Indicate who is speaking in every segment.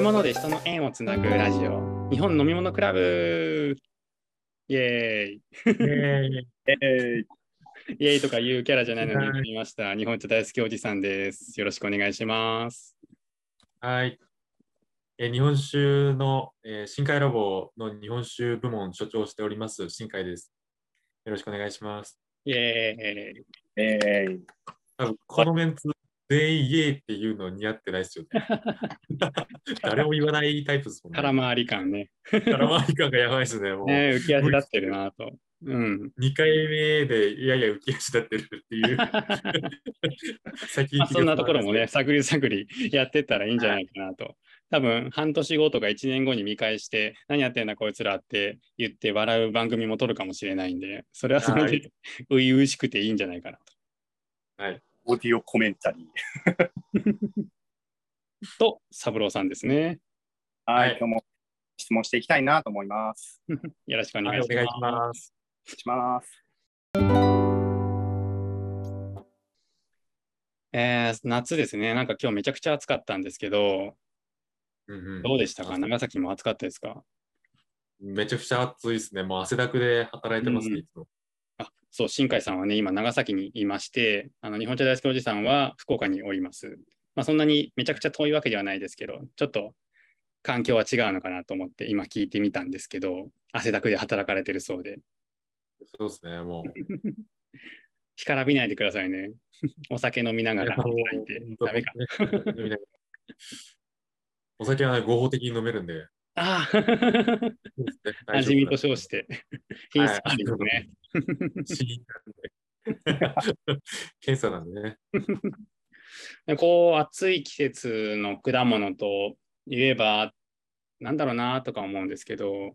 Speaker 1: み物で人の縁をつなぐラジオ、日本飲み物クラブイェーイイェーイとかいうキャラじゃないのに言ってみました。日本茶大好きおじさんです。よろしくお願いします。
Speaker 2: はい。えー日本酒の、えー深海ラボの日本酒部門所長をしております、新海です。よろしくお願いします。
Speaker 1: イェーイ
Speaker 3: えー、
Speaker 2: 多分このメンツ、全員イエーっていうの似合ってないですよね。誰も言わないタイプですもんね。
Speaker 1: 空回り感ね。
Speaker 2: 空回り感がやばいですね。もう、
Speaker 1: ね浮き足立ってるなと。うん。
Speaker 2: 2回目で、いやいや浮き足立ってるっていう。先
Speaker 1: まあ、そんなところもね、
Speaker 2: す
Speaker 1: 探り探りやってったらいいんじゃないかなと。多分半年後とか1年後に見返して、何やってんだこいつらって言って笑う番組も撮るかもしれないんで、それはそれで 初々しくていいんじゃないかなと。
Speaker 3: オーディオコメンタリー。
Speaker 1: と、三郎さんですね。
Speaker 3: はい、
Speaker 2: はい
Speaker 3: 今日も質問していきたいなと思います。
Speaker 1: よろしくお
Speaker 2: はい、
Speaker 1: 願いし
Speaker 2: お願いし
Speaker 1: ます。
Speaker 2: ます。
Speaker 3: お願いします。
Speaker 1: えー夏ですね。なんか今日めちゃくちゃ暑かったんですけど、
Speaker 2: うんうん
Speaker 1: どうでしたか？長崎も暑かったですか？
Speaker 2: めちゃくちゃ暑いですね。もう汗だくで働いてますね、
Speaker 1: うん
Speaker 2: いつも。
Speaker 1: あそう、新海さんはね、今、長崎にいまして、あの日本茶大好きおじさんは福岡におります。まあ、そんなにめちゃくちゃ遠いわけではないですけど、ちょっと環境は違うのかなと思って今聞いてみたんですけど、汗だくで働かれてるそうで、
Speaker 2: そうですね、もう。
Speaker 1: 干からびないでくださいね。お酒飲みながら働いて、ダメか。
Speaker 2: お酒はね合法的に飲めるんで。
Speaker 1: ああ、味見と称
Speaker 2: し
Speaker 1: て、品質管理ですね。
Speaker 2: 検査なんでね。
Speaker 1: で こう、暑い季節の果物と言えば、なんだろうなとか思うんですけど、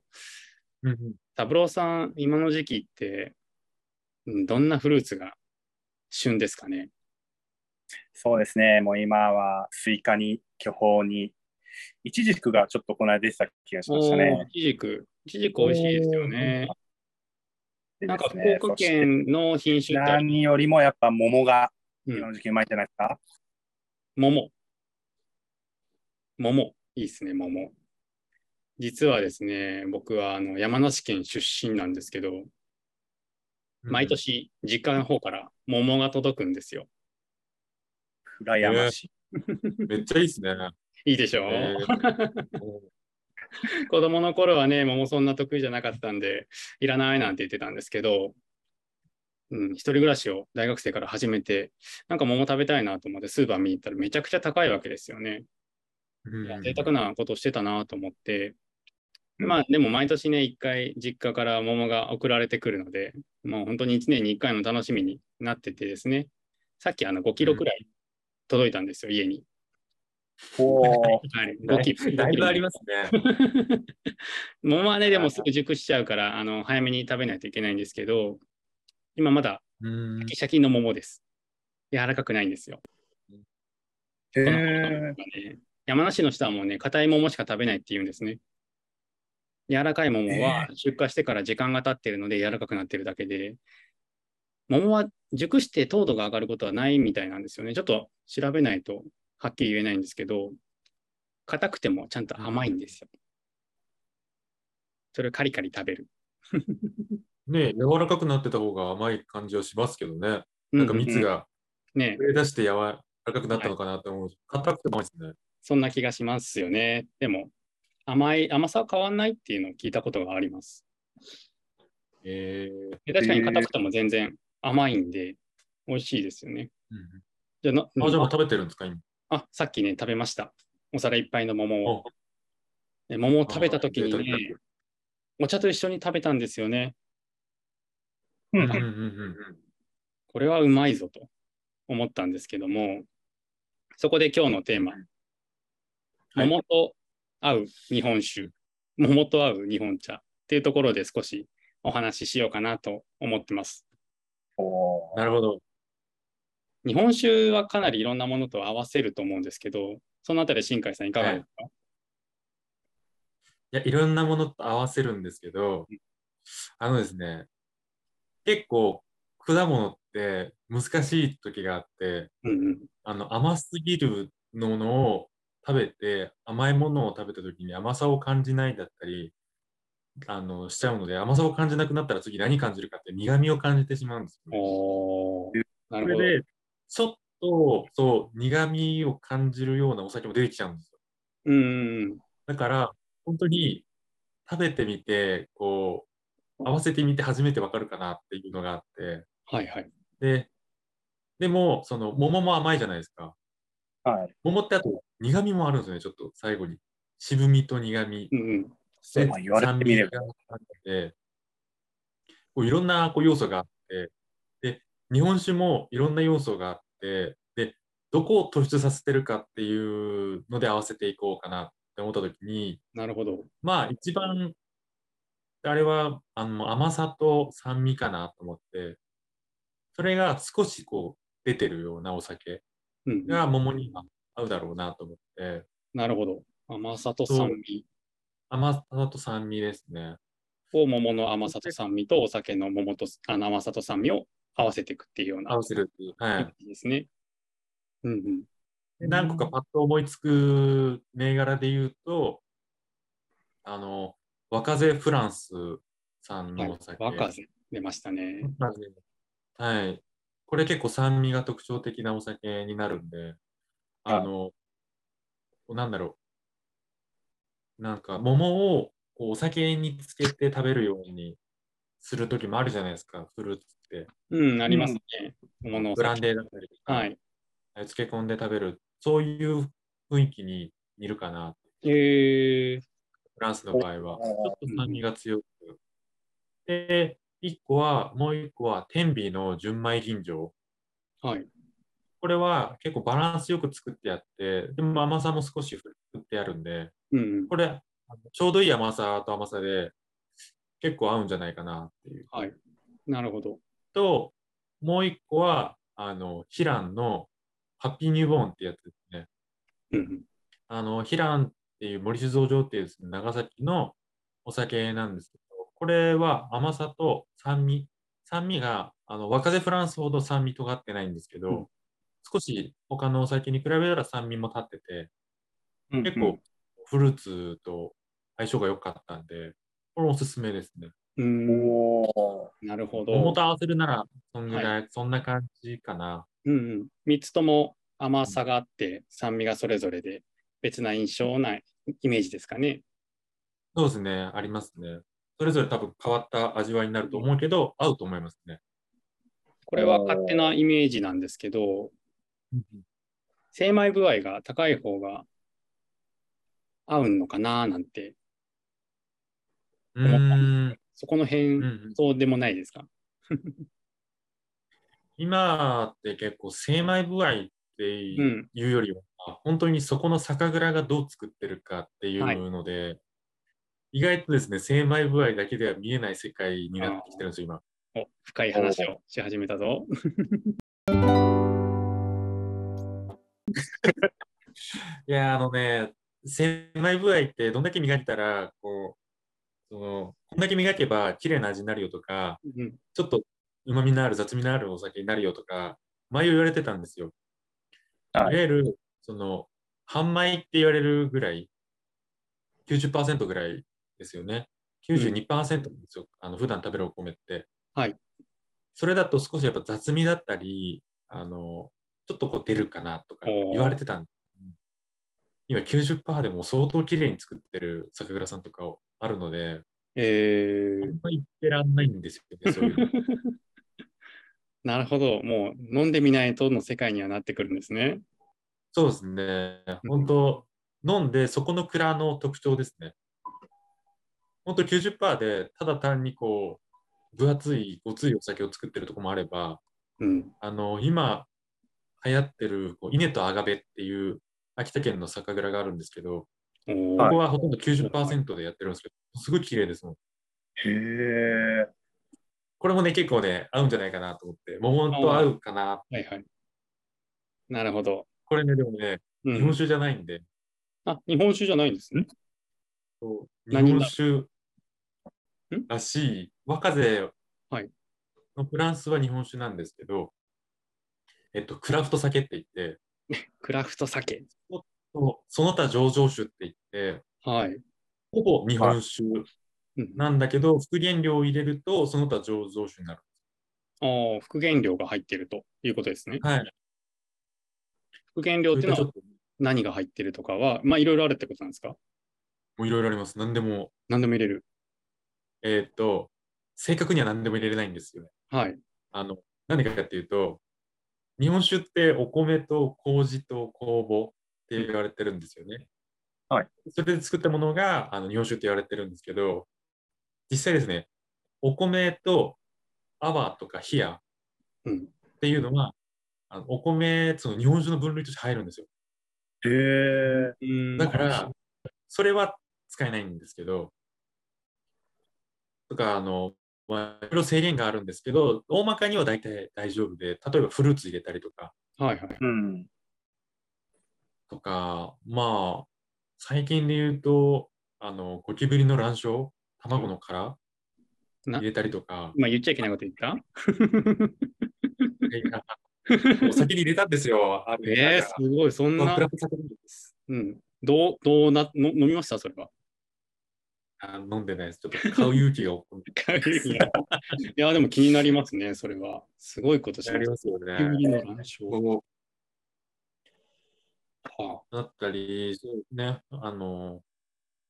Speaker 1: 三郎さん、今の時期って、うんどんなフルーツが旬ですかね？
Speaker 3: そうですね、もう今はスイカに巨峰に、イチジクがちょっとこの間出てた気がしましたね。
Speaker 1: イチジク。イチジク美味しいですよね。
Speaker 3: で
Speaker 1: なんか福岡県の品種
Speaker 3: 何よりもやっぱ桃が
Speaker 1: うん
Speaker 3: 今の時期うまいんじゃないですか？
Speaker 1: 桃。桃。いいですね、桃。実はですね、僕はあの山梨県出身なんですけど、毎年実家の方から桃が届くんですよ。
Speaker 3: 羨ましい。
Speaker 2: めっちゃいいですね。
Speaker 1: いいでしょ？う、
Speaker 2: えー。
Speaker 1: 子供の頃はね、桃そんな得意じゃなかったんで、いらないなんて言ってたんですけど、うん、一人暮らしを大学生から始めて、なんか桃食べたいなと思ってスーパー見に行ったらめちゃくちゃ高いわけですよね。いや贅沢なことをしてたなと思って、
Speaker 3: うん。
Speaker 1: まあでも毎年ね、一回実家から桃が送られてくるので、もう本当に1年に1回の楽しみになっててですね、さっきあの5キロくらい届いたんですよ、家に。
Speaker 3: おー
Speaker 1: はい、5キロ。
Speaker 2: だいぶありますね。
Speaker 1: 桃はね、でもすぐ熟しちゃうから、あの早めに食べないといけないんですけど、今まだ
Speaker 2: うん
Speaker 1: シャキシャキの桃です。柔らかくないんですよ。
Speaker 3: へ
Speaker 1: この
Speaker 3: ー
Speaker 1: ね山梨の人はもうね、硬い桃しか食べないって言うんですね。柔らかい桃は出荷してから時間が経ってるので柔らかくなってるだけで、桃は熟して糖度が上がることはないみたいなんですよね。ちょっと調べないとはっきり言えないんですけど、硬くてもちゃんと甘いんですよ。それをカリカリ食べる。
Speaker 2: ね柔らかくなってた方が甘い感じはしますけどね。なんか
Speaker 1: う
Speaker 2: 蜜が
Speaker 1: ね、
Speaker 2: 上出して柔らかくなったのかなと思う。硬くても甘いですね。
Speaker 1: そんな気がしますよね。でも、甘い、甘さは変わんないっていうのを聞いたことがあります。
Speaker 2: えー
Speaker 1: で確かに硬くても全然甘いんで、美味しいですよね。
Speaker 2: うん
Speaker 1: じゃあな
Speaker 2: あ、じゃあ食べてるんですか、今？
Speaker 1: あ、さっきね、食べました。お皿いっぱいの桃を。桃を食べたときにね、お茶と一緒に食べたんですよね。
Speaker 3: うん。
Speaker 2: うんうんうん
Speaker 1: これはうまいぞと思ったんですけども、そこで今日のテーマ、
Speaker 2: はい。
Speaker 1: 桃と合う日本酒、桃と合う日本茶。っていうところで少しお話ししようかなと思ってます。
Speaker 3: おー
Speaker 2: なるほど。
Speaker 1: 日本酒はかなりいろんなものと合わせると思うんですけど、そのあたり新海さんいかがですか、
Speaker 2: いや、いろんなものと合わせるんですけど、あのですね、結構果物って難しい時があって、
Speaker 1: うんうん
Speaker 2: あの甘すぎるものを食べて、甘いものを食べたときに甘さを感じないだったり、あの、しちゃうので、甘さを感じなくなったら次何感じるかって苦味を感じてしまうんですよね。
Speaker 1: おーなるほど。
Speaker 2: それで、ちょっと、そう、苦味を感じるようなお酒も出てきちゃうんですよ。
Speaker 1: うんうん
Speaker 2: だから、本当に食べてみて、こう、合わせてみて初めてわかるかなっていうのがあって、
Speaker 1: はいはい。
Speaker 2: で、でも、その、桃も甘いじゃないですか。
Speaker 3: はい。
Speaker 2: 桃ってあと苦味もあるんですよね、ちょっと最後に。渋みと苦味。
Speaker 1: うんうん。
Speaker 2: で
Speaker 3: まあ言われてみれば
Speaker 2: 酸味があって、こういろんなこう要素があって、で、日本酒もいろんな要素があって、で、どこを突出させてるかっていうので合わせていこうかなって思ったときに、
Speaker 1: なるほど。
Speaker 2: まあ一番、あれはあの甘さと酸味かなと思って、それが少しこう出てるようなお酒
Speaker 1: うんうん、
Speaker 2: が桃には合うだろうなと思って、
Speaker 1: なるほど。甘さと酸味
Speaker 2: 甘さと酸味ですね。
Speaker 1: を桃の甘さと酸味とお酒の桃とあの甘さと酸味を合わせていくっていうような
Speaker 2: 合わせるっていう。はい。
Speaker 1: ですね。うんうん。
Speaker 2: で何個かパッと思いつく銘柄で言うと、あの、若瀬フランスさんのお酒。
Speaker 1: 若瀬出ましたね。
Speaker 2: はい。これ結構酸味が特徴的なお酒になるんで、あの、なんだろう。なんか、桃をこうお酒につけて食べるようにするときもあるじゃないですか、フルーツって。
Speaker 1: うん、ありますね。桃のお
Speaker 2: ブラン
Speaker 1: 酒。
Speaker 2: デーだったりとか、
Speaker 1: はい。
Speaker 2: 漬け込んで食べる、そういう雰囲気に似るかな。
Speaker 1: えー、
Speaker 2: フランスの場合は。ちょっと酸味が強く。で、一個は、もう一個は、天美の純米吟醸。
Speaker 1: はい。
Speaker 2: これは結構バランスよく作ってあって、でも甘さも少し振ってあるんで、
Speaker 1: うんうん。
Speaker 2: これ、ちょうどいい甘さと甘さで、結構合うんじゃないかなっていう。
Speaker 1: はい。なるほど。
Speaker 2: と、もう一個は、あの、ヒランのハッピーニューボーンってやつですね。
Speaker 1: うんうん。
Speaker 2: あの、ヒランっていう森酒造場っていうですね、長崎のお酒なんですけど、これは甘さと酸味、酸味が、あの、若瀬フランスほど酸味尖ってないんですけど、
Speaker 1: うん
Speaker 2: 少し他のお酒に比べたら酸味も立ってて、
Speaker 3: うん
Speaker 2: 結構フルーツと相性が良かったんで、これおすすめですね。
Speaker 1: う
Speaker 3: ん
Speaker 1: ん。
Speaker 3: おー
Speaker 1: なるほど。
Speaker 2: 桃と合わせるなら、そんぐらい、そんな感じかな。
Speaker 1: うんうん。3つとも甘さがあって、酸味がそれぞれで別な印象なイメージですかね。
Speaker 2: そうですね、ありますね。それぞれ多分変わった味わいになると思うけど、合うと思いますね。
Speaker 1: これは勝手なイメージなんですけど、精米具合が高い方が合うのかななんて、
Speaker 2: うーん。
Speaker 1: そこの辺、
Speaker 2: うんうん
Speaker 1: そうでもないですか？
Speaker 2: 今って結構精米具合っていうよりは、本当にそこの酒蔵がどう作ってるかっていうので、意外とですね、精米具合だけでは見えない世界になってきてるんですよ、今。
Speaker 1: お深い話をし始めたぞ。
Speaker 2: いや、あのね、精米具合ってどんだけ磨いたら、こう、その、こんだけ磨けば綺麗な味になるよとか、
Speaker 1: うん
Speaker 2: ちょっと旨味のある雑味のあるお酒になるよとか、前言われてたんですよ。
Speaker 3: はい
Speaker 2: いわゆる、その、半米って言われるぐらい、90%ぐらいですよね。92%なんですよ。あの、普段食べるお米って。
Speaker 1: はい。
Speaker 2: それだと少しやっぱ雑味だったり、あの、ちょっとこう出るかなとか言われてたん今90%でも相当綺麗に作ってる酒蔵さんとかあるので、
Speaker 1: えー
Speaker 2: あんま言ってらんないんですよね、そういうの。
Speaker 1: なるほど。もう飲んでみないとの世界にはなってくるんですね。
Speaker 2: そうですね。本当、飲んで、そこの蔵の特徴ですね。本当90%で、ただ単にこう、分厚い、ごついお酒を作ってるとこもあれば、
Speaker 1: うん。
Speaker 2: あの、今、流行ってる、こう稲とアガベっていう、秋田県の酒蔵があるんですけど、ここはほとんど90%でやってるんですけど、すごい綺麗ですもん。
Speaker 3: へえ。
Speaker 2: これもね、結構ね、合うんじゃないかなと思って、桃と合うかな。
Speaker 1: はいはい。なるほど。
Speaker 2: これね、でもね、
Speaker 1: うん、
Speaker 2: 日本酒じゃないんで、
Speaker 1: あ、日本酒じゃないんですね。
Speaker 2: そう日
Speaker 1: 何
Speaker 2: 本酒
Speaker 1: ん
Speaker 2: らしい、若瀬
Speaker 1: はい
Speaker 2: のフランスは日本酒なんですけど、えっと、クラフト酒って言って、
Speaker 1: クラフト酒。
Speaker 2: そうその他醸造酒って言って、
Speaker 1: はい。
Speaker 2: ほぼ日本酒
Speaker 1: うん、
Speaker 2: なんだけど、副原料を入れると、その他醸造酒になる。
Speaker 1: ああ、副原料が入ってるということですね。
Speaker 2: はい。
Speaker 1: 副原料っていうの
Speaker 2: ちょっと、
Speaker 1: 何が入ってるとかは、まあいろいろあるってことなんですか？
Speaker 2: もういろいろあります。何でも、
Speaker 1: 何でも入れる。
Speaker 2: えーっと、正確には何でも入れれないんですよね。
Speaker 1: はい。
Speaker 2: あの、何でかっていうと、日本酒ってお米と麹と酵母って言われてるんですよね。
Speaker 3: はい。
Speaker 2: それで作ったものがあの日本酒って言われてるんですけど、実際ですね、お米と泡とか冷や
Speaker 1: うん。
Speaker 2: っていうのは、あのお米、その日本酒の分類として入るんですよ。
Speaker 3: へえ。
Speaker 1: うん
Speaker 2: だから、それは使えないんですけど、とか、あの、まあ、いろいろ制限があるんですけど、大まかには大体大丈夫で、例えばフルーツ入れたりとか、
Speaker 1: はいはい。
Speaker 3: うん。
Speaker 2: とか、まあ、最近で言うと、あの、ゴキブリの卵巣、卵の殻
Speaker 1: な
Speaker 2: 入れたりとか、
Speaker 1: 今言っちゃいけないこと言った？
Speaker 2: お酒に入れたんですよ。
Speaker 1: えー、すごい、そんな。うん。どう、どうな、の飲みました？それは。
Speaker 2: あ飲んでないです。ちょっと 買う勇気が。
Speaker 1: いや、でも気になりますね、それは。すごいことし
Speaker 2: あり
Speaker 1: ま。
Speaker 2: すよね。
Speaker 1: は
Speaker 2: うだったり、そうですね。あの、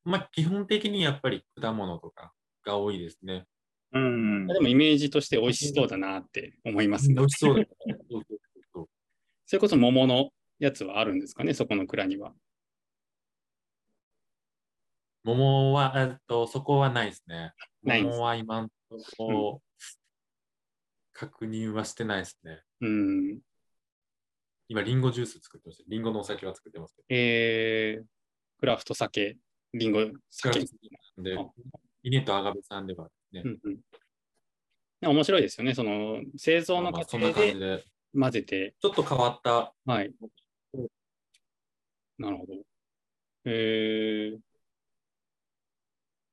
Speaker 2: まあ、基本的にやっぱり果物とかが多いですね。
Speaker 3: うん
Speaker 1: あ、でもイメージとして美味しそうだなって思いますね。
Speaker 2: 美味しそうだね。そうそうそう
Speaker 1: それこそ桃のやつはあるんですかね、そこの蔵には。
Speaker 2: 桃は、えっと、そこはないですね。
Speaker 1: ない
Speaker 2: 桃は今のところ、確認はしてないですね。
Speaker 1: うん。
Speaker 2: 今、リンゴジュース作ってます。リンゴのお酒は作ってますけど。
Speaker 1: えー、クラフト酒、リンゴ酒。
Speaker 2: で
Speaker 1: あ、
Speaker 2: 稲とアガベさんではね
Speaker 1: う、んうん面白いですよね。その製造の過程
Speaker 2: で
Speaker 1: 混ぜて、
Speaker 2: ちょっと変わった、
Speaker 1: はい。なるほど。えー、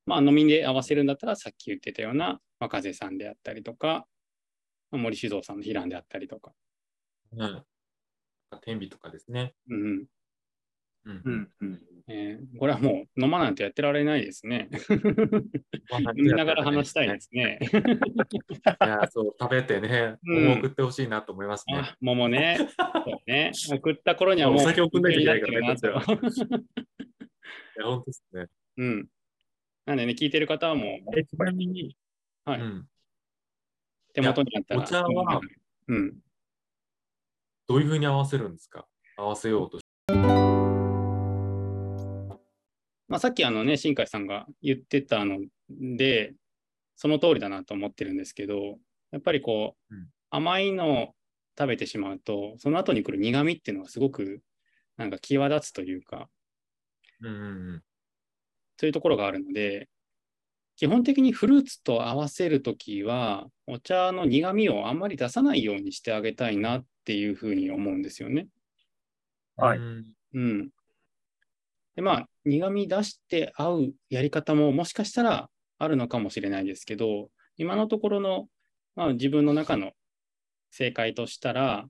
Speaker 1: まあ飲みで合わせるんだったら、さっき言ってたような若瀬さんであったりとか、森酒造さんのヒランであったりとか。
Speaker 2: うん、天日とかですね。
Speaker 1: うんうん
Speaker 2: うん
Speaker 3: うん。うん。
Speaker 1: えーこれはもう飲まないとやってられないですね。見ながら話したいですね。
Speaker 2: いや、そう、食べてね、
Speaker 1: うん
Speaker 2: 桃を送ってほしいなと思いますね。
Speaker 1: あ、桃ね。そうね。送った頃にはもう。
Speaker 2: お酒送んないといけないからね いや、本当ですね。
Speaker 1: うん。なんでね、聞いてる方はもう
Speaker 2: えちなみに、
Speaker 1: はい
Speaker 2: うん、
Speaker 1: 手元にあったら。
Speaker 2: お茶は
Speaker 1: うん。
Speaker 2: どういうふうに合わせるんですか？合わせようとし
Speaker 1: まあ、さっきあのね、新海さんが言ってたので、その通りだなと思ってるんですけど、やっぱりこう、
Speaker 2: うん。
Speaker 1: 甘いのを食べてしまうと、その後に来る苦味っていうのがすごくなんか際立つというか、
Speaker 2: うんうんうん。
Speaker 1: そういうところがあるので、基本的にフルーツと合わせるときは、お茶の苦味をあんまり出さないようにしてあげたいなっていうふうに思うんですよね。
Speaker 3: はい
Speaker 2: うん
Speaker 1: うん。で、まあ、苦味出して合うやり方ももしかしたらあるのかもしれないですけど、今のところの、まあ、自分の中の正解としたら、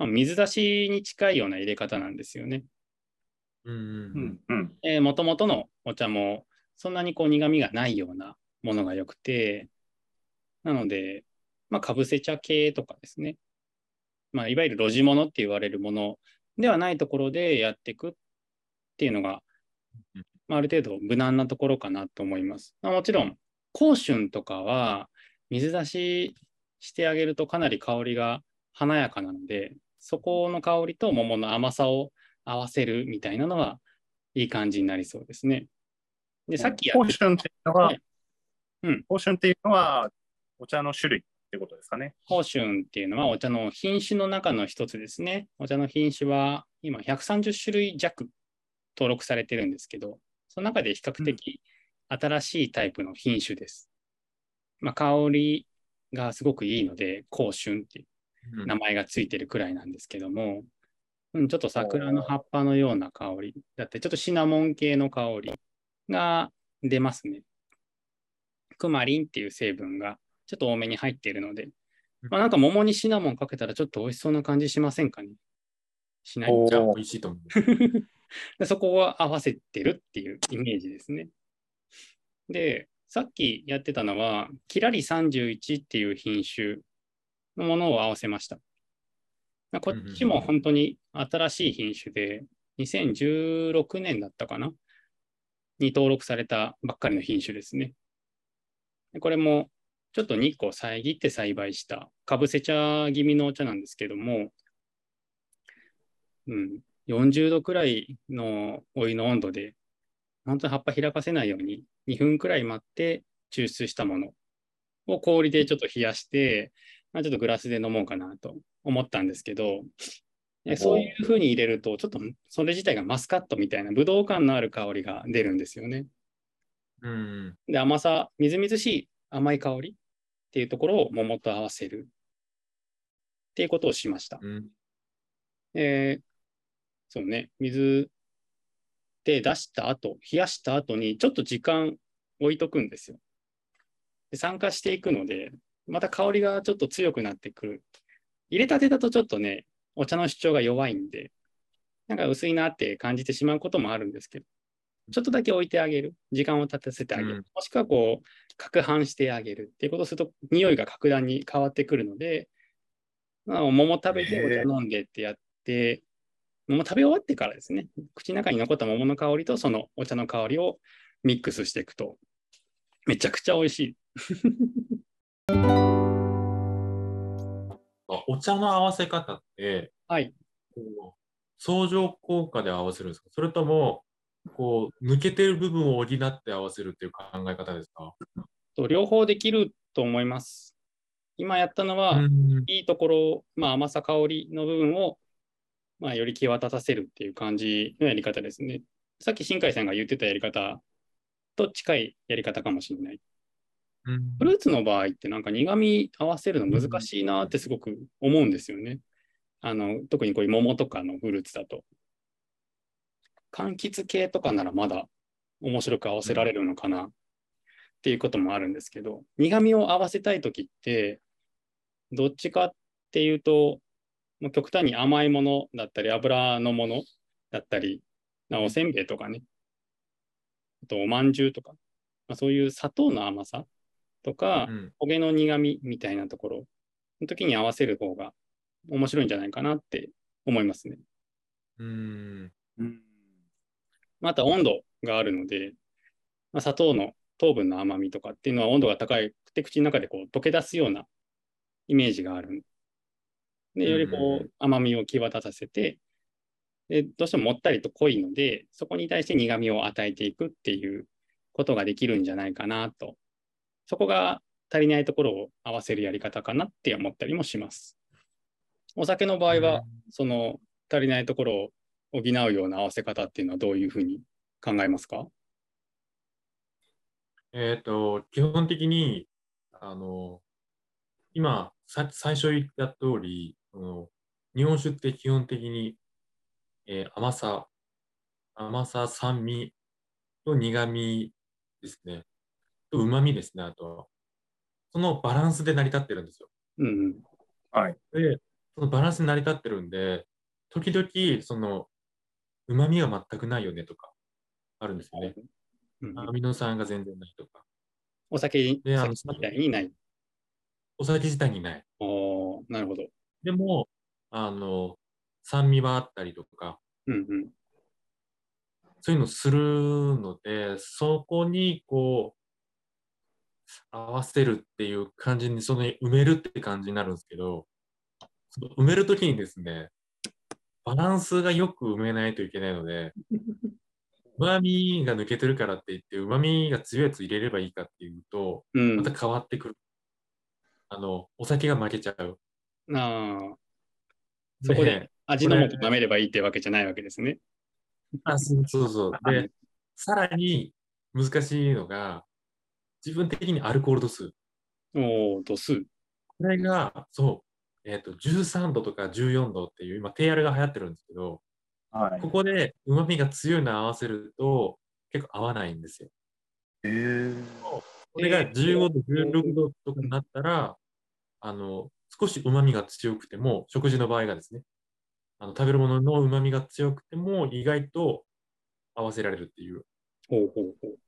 Speaker 1: まあ、水出しに近いような入れ方なんですよね。
Speaker 2: うんうん
Speaker 3: う
Speaker 2: うん
Speaker 3: ん。うん。
Speaker 1: えー、元々のお茶もそんなにこう苦味がないようなものが良くて、なので、まあ、かぶせ茶系とかですね。まあ、いわゆる路地物って言われるものではないところでやっていくっていうのが、まあ、ある程度無難なところかなと思います。まあ、もちろん、香春とかは水出ししてあげるとかなり香りが華やかなので、そこの香りと桃の甘さを合わせるみたいなのはいい感じになりそうですね。で、さっきや
Speaker 3: ポーションっていうのは、
Speaker 1: はいうん
Speaker 3: ポーションっていうのは、お茶の種類ってことですかね。
Speaker 1: 香春っていうのはお茶の品種の中の一つですね。お茶の品種は今130種類弱登録されてるんですけど、その中で比較的新しいタイプの品種です。まあ、香りがすごくいいので、香春っていう
Speaker 2: うん
Speaker 1: 名前がついてるくらいなんですけども、うん、ちょっと桜の葉っぱのような香りだって、ちょっとシナモン系の香りが出ますね。クマリンっていう成分がちょっと多めに入っているので、まあ、なんか桃にシナモンかけたらちょっと美味しそうな感じしませんかね。しない？
Speaker 2: じゃあ美味しいと思う。
Speaker 1: でそこを合わせてるっていうイメージですね。で、さっきやってたのは、キラリ31っていう品種のものを合わせました。まあこっちも本当に新しい品種で、2016年だったかなに登録されたばっかりの品種ですね。これもちょっと日光を遮って栽培したかぶせ茶気味のお茶なんですけども、うん、40度くらいのお湯の温度で、本当に葉っぱ開かせないように2分くらい待って抽出したものを氷でちょっと冷やして、まあ、ちょっとグラスで飲もうかなと思ったんですけど、でそういうふうに入れると、ちょっとそれ自体がマスカットみたいなブドウ感のある香りが出るんですよね。
Speaker 2: うん。
Speaker 1: で、甘さ、みずみずしい甘い香りっていうところを桃と合わせるっていうことをしました。
Speaker 2: うん。
Speaker 1: えーそうね、水で出した後、冷やした後にちょっと時間置いとくんですよ。で酸化していくので、また香りがちょっと強くなってくる。入れたてだとちょっとね、お茶の主張が弱いんで、なんか薄いなって感じてしまうこともあるんですけど、ちょっとだけ置いてあげる。時間を経たせてあげる。
Speaker 2: うん
Speaker 1: もしくはこう、攪拌してあげるっていうことをすると、匂いが格段に変わってくるので、まあ、桃食べてお茶飲んでってやって、桃食べ終わってからですね、口の中に残った桃の香りとそのお茶の香りをミックスしていくと、めちゃくちゃ美味しい。
Speaker 2: あお茶の合わせ方って、
Speaker 1: はい。
Speaker 2: こう相乗効果で合わせるんですか？それとも、こう、抜けてる部分を補って合わせるっていう考え方ですか？
Speaker 1: と両方できると思います。今やったのは、
Speaker 2: うん。
Speaker 1: いいところ、まあ、甘さ、香りの部分を、まあ、より際立たせるっていう感じのやり方ですね。さっき新海さんが言ってたやり方と近いやり方かもしれない。フルーツの場合ってなんか苦味合わせるの難しいなってすごく思うんですよね。あの特にこういう桃とかのフルーツだと。柑橘系とかならまだ面白く合わせられるのかなっていうこともあるんですけど、苦味を合わせたいときって、どっちかっていうと、もう極端に甘いものだったり、油のものだったり、なおせんべいとかね、あとおまんじゅうとか、まあ、そういう砂糖の甘さとか、
Speaker 2: うん
Speaker 1: 焦げの苦味みたいなところの時に合わせる方が面白いんじゃないかなって思いますね。
Speaker 2: うん。
Speaker 3: うん
Speaker 1: また温度があるので、まあ、砂糖の糖分の甘みとかっていうのは温度が高くて口の中でこう溶け出すようなイメージがある。で、よりこ
Speaker 2: う
Speaker 1: 甘みを際立たせて、でどうしてももったりと濃いので、そこに対して苦味を与えていくっていうことができるんじゃないかなと。そこが足りないところを合わせるやり方かなって思ったりもします。お酒の場合は、その足りないところを補うような合わせ方っていうのはどういうふうに考えますか？
Speaker 2: えっ、と、基本的に、あの、今、さ最初言った通り、あの日本酒って基本的に、えー甘さ、甘さ、酸味と苦味ですね。と旨味ですね、あとは。そのバランスで成り立ってるんですよ。
Speaker 1: うんうん。
Speaker 3: はい。
Speaker 2: で、そのバランスに成り立ってるんで、時々、その、旨味が全くないよねとか、あるんですよね。
Speaker 1: うん
Speaker 2: アミノ酸が全然ないとか。
Speaker 1: お酒
Speaker 2: であの
Speaker 1: みたいにない。
Speaker 2: お酒自体にない。
Speaker 1: おーなるほど。
Speaker 2: でも、あの、酸味はあったりとか、
Speaker 1: うんうん。
Speaker 2: そういうのするので、そこにこう、合わせるっていう感じに、その埋めるって感じになるんですけど、その埋めるときにですね、バランスがよく埋めないといけないので、旨味が抜けてるからって言って、旨味が強いやつ入れればいいかっていうと、
Speaker 1: うん。
Speaker 2: また変わってくる。あの、お酒が負けちゃう。
Speaker 1: ああ、そこで味の素舐めればいいってわけじゃないわけですね。
Speaker 2: あ、そうそうそう。で、さらに難しいのが、自分的にアルコール度数。
Speaker 1: おお、度数。
Speaker 2: これが、そう、えっ、と、13度とか14度っていう、今、低アルが流行ってるんですけど、
Speaker 3: はい
Speaker 2: こ。こで旨味が強いのを合わせると、結構合わないんですよ。
Speaker 3: えー、
Speaker 2: これが15度、16度とかになったら、あの、少し旨味が強くても、食事の場合がですね、あの食べるものの旨味が強くても意外と合わせられるっていう、
Speaker 1: ほうほうほう。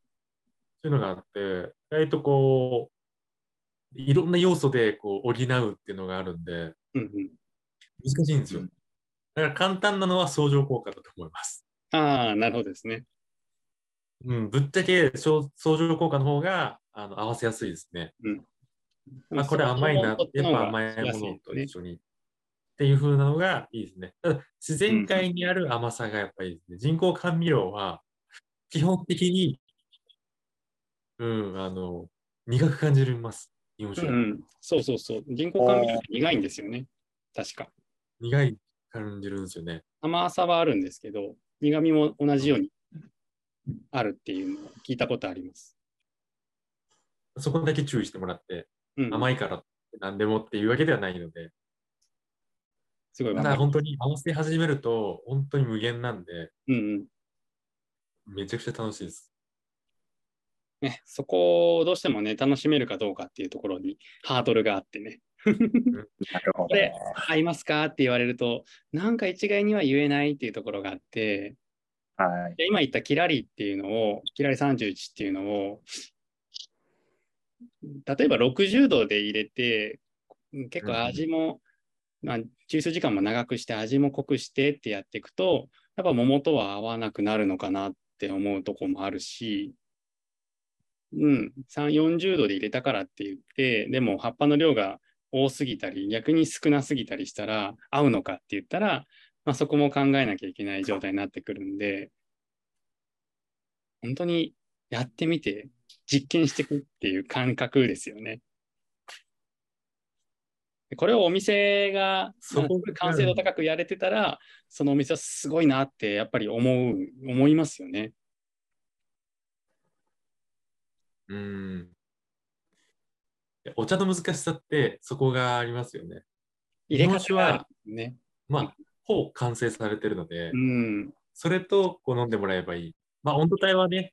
Speaker 2: そういうのがあって、意外とこう、いろんな要素でこう補うっていうのがあるんで、
Speaker 1: うんうん。
Speaker 2: 難しいんですよ。だから簡単なのは相乗効果だと思います。
Speaker 1: ああ、なるほどですね。
Speaker 2: うん、ぶっちゃけ相相乗効果の方があの合わせやすいですね。まあ、これ甘いな、やっぱ甘いものと一緒に。っていう風なのがいいですね。ただ、自然界にある甘さがやっぱりいいですね。人工甘味料は、基本的に、うん、あの、苦く感じます。日本酒。
Speaker 1: うんうん。そうそうそう。人工甘味料って苦いんですよね。確か。
Speaker 2: 苦い感じるんですよね。
Speaker 1: 甘さはあるんですけど、苦味も同じようにあるっていうのを聞いたことあります。
Speaker 2: そこだけ注意してもらって、
Speaker 1: うん、
Speaker 2: 甘いから何でもっていうわけではないので、ただ
Speaker 1: すごいわかる。
Speaker 2: 本当に合わせ始めると、本当に無限なんで、
Speaker 1: うんうん。
Speaker 2: めちゃくちゃ楽しいです。
Speaker 1: ね、そこをどうしてもね、楽しめるかどうかっていうところにハードルがあってね。
Speaker 3: なるほど。
Speaker 1: これ合いますかって言われると、なんか一概には言えないっていうところがあって、
Speaker 3: はい。
Speaker 1: で今言ったキラリっていうのを、キラリ31っていうのを、例えば60度で入れて、うん結構味も、まあ、抽出時間も長くして味も濃くしてってやっていくと、やっぱ桃とは合わなくなるのかなって思うとこもあるし、うん、3、40度で入れたからって言って、でも葉っぱの量が多すぎたり、逆に少なすぎたりしたら合うのかって言ったら、まあ、そこも考えなきゃいけない状態になってくるんで、本当にやってみて実験していくっていう感覚ですよね。これをお店が完成度高くやれてたら、そのお店はすごいなってやっぱり思う、思いますよね。
Speaker 2: うん。お茶の難しさってそこがありますよね。
Speaker 1: 入れ
Speaker 2: 日本酒
Speaker 1: 方が
Speaker 2: は
Speaker 1: ね。
Speaker 2: まあ、ほぼ完成されてるので、
Speaker 1: うん。
Speaker 2: それとこう飲んでもらえばいい。まあ、温度帯はね、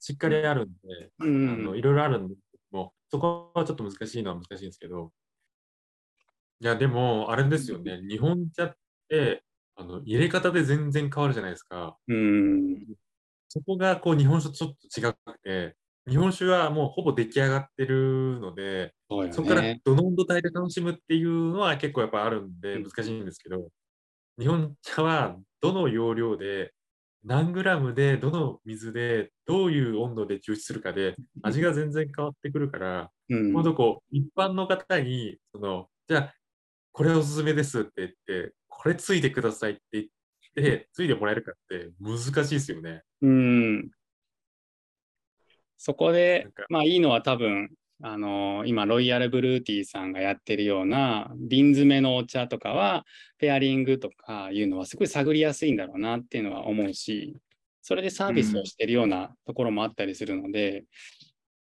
Speaker 2: しっかりあるんで、
Speaker 1: う
Speaker 2: あの
Speaker 1: ん。
Speaker 2: いろいろあるんですけども、そこはちょっと難しいのは難しいんですけど、いや、でも、あれですよね、日本茶って、あの入れ方で全然変わるじゃないですか。
Speaker 1: うん。
Speaker 2: そこがこう日本酒とちょっと違くて、日本酒はもうほぼ出来上がってるので、
Speaker 1: そうよ
Speaker 2: そこから
Speaker 1: ね。
Speaker 2: どの温度帯で楽しむっていうのは結構やっぱあるんで
Speaker 1: うん
Speaker 2: 難しいんですけど、日本茶はどの容量で、何グラムで、どの水で、どういう温度で抽出するかで、味が全然変わってくるから、
Speaker 1: うん
Speaker 2: とこう、一般の方に、その、じゃあ、これおすすめですって言って、これついてくださいって言って、ついてもらえるかって難しいですよね。
Speaker 1: うん。そこでまあいいのは多分、あの今、ロイヤルブルーティーさんがやってるような瓶詰めのお茶とかは、ペアリングとかいうのはすごい探りやすいんだろうなっていうのは思うし、それでサービスをしてるようなところもあったりするので、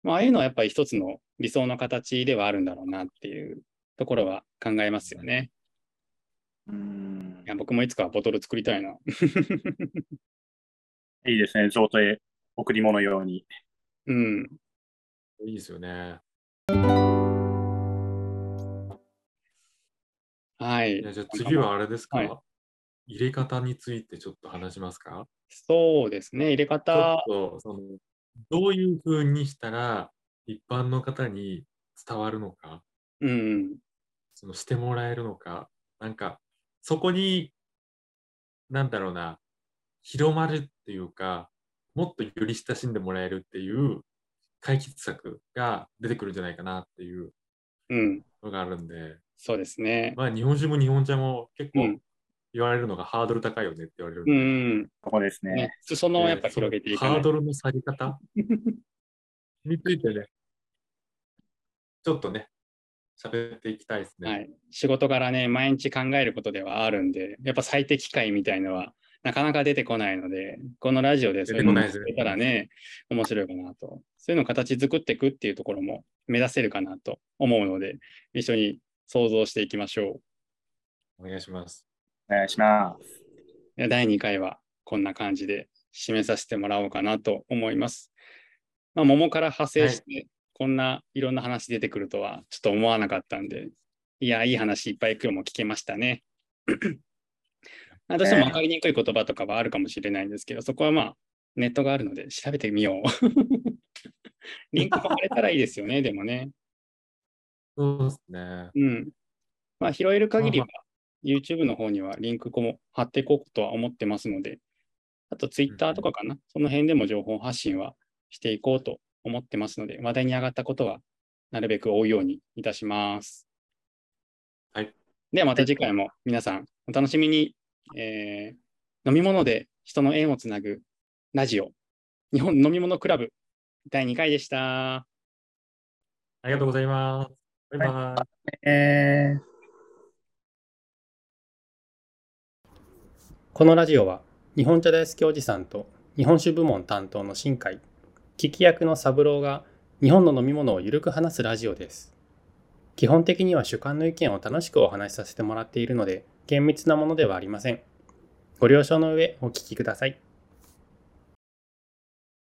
Speaker 1: まあああいうのはやっぱり一つの理想の形ではあるんだろうなっていうところは考えますよね。
Speaker 3: うん
Speaker 1: いや僕もいつかはボトル作りたいな。
Speaker 3: いいですね。贈呈、贈り物用に。
Speaker 1: うん。
Speaker 2: いいですよね。
Speaker 1: はい。
Speaker 2: じゃあ次はあれですか、
Speaker 1: はい
Speaker 2: 入れ方についてちょっと話しますか？
Speaker 1: そうですね。入れ
Speaker 2: ちょっ
Speaker 1: 方、
Speaker 2: とそのどういうふうにしたら一般の方に伝わるのか、
Speaker 1: うん。
Speaker 2: そのしてもらえるのか、なんかそこに、なんだろうな、広まるっていうか、もっとより親しんでもらえるっていう解決策が出てくるんじゃないかなっていう
Speaker 1: うん。
Speaker 2: のがあるんで、
Speaker 1: そうですね。
Speaker 2: まあ日本酒も日本茶も結構
Speaker 1: うん
Speaker 2: 言われるのがハードル高いよねって言われるん
Speaker 1: う
Speaker 2: で、
Speaker 1: ん。
Speaker 3: ここですね。
Speaker 1: ね、裾野をやっぱ広げて
Speaker 2: ハードルの下げ方 についてね、ちょっとね、喋っていきたいですね。
Speaker 1: はい。仕事柄ね、毎日考えることではあるんで、やっぱ最適解みたいのはなかなか出てこないので、このラジオでそういうのたらね、面白いかなと。そういうのを形作っていくっていうところも目指せるかなと思うので、一緒に想像していきましょ
Speaker 2: お願いします。
Speaker 3: お願いします。
Speaker 1: う。第2回はこんな感じで締めさせてもらおうかなと思います。まあ、桃から派生して、こんないろんな話出てくるとはちょっと思わなかったんで、いや、いい話いっぱい今日も聞けましたね。あどうしても分かりにくい言葉とかはあるかもしれないんですけど、そこはまあ、ネットがあるので調べてみよう。リンクも貼れたらいいですよね、でもね。
Speaker 2: そうですね。
Speaker 1: うん。まあ、拾える限りは、YouTube の方にはリンクも貼っていこうとは思ってますので、あと Twitter とかかな、その辺でも情報発信はしていこうと思ってますので、話題に上がったことはなるべく追うようにいたします。
Speaker 2: はい。
Speaker 1: ではまた次回も皆さんお楽しみに、えー飲み物で人の縁をつなぐラジオ、日本飲み物クラブ第2回でした。
Speaker 2: ありがとうございます。バイバイ。
Speaker 3: えー
Speaker 1: このラジオは日本茶大好きおじさんと日本酒部門担当の新海、聞き役の三郎が日本の飲み物をゆるく話すラジオです。基本的には主観の意見を楽しくお話しさせてもらっているので厳密なものではありません。ご了承の上お聞きください。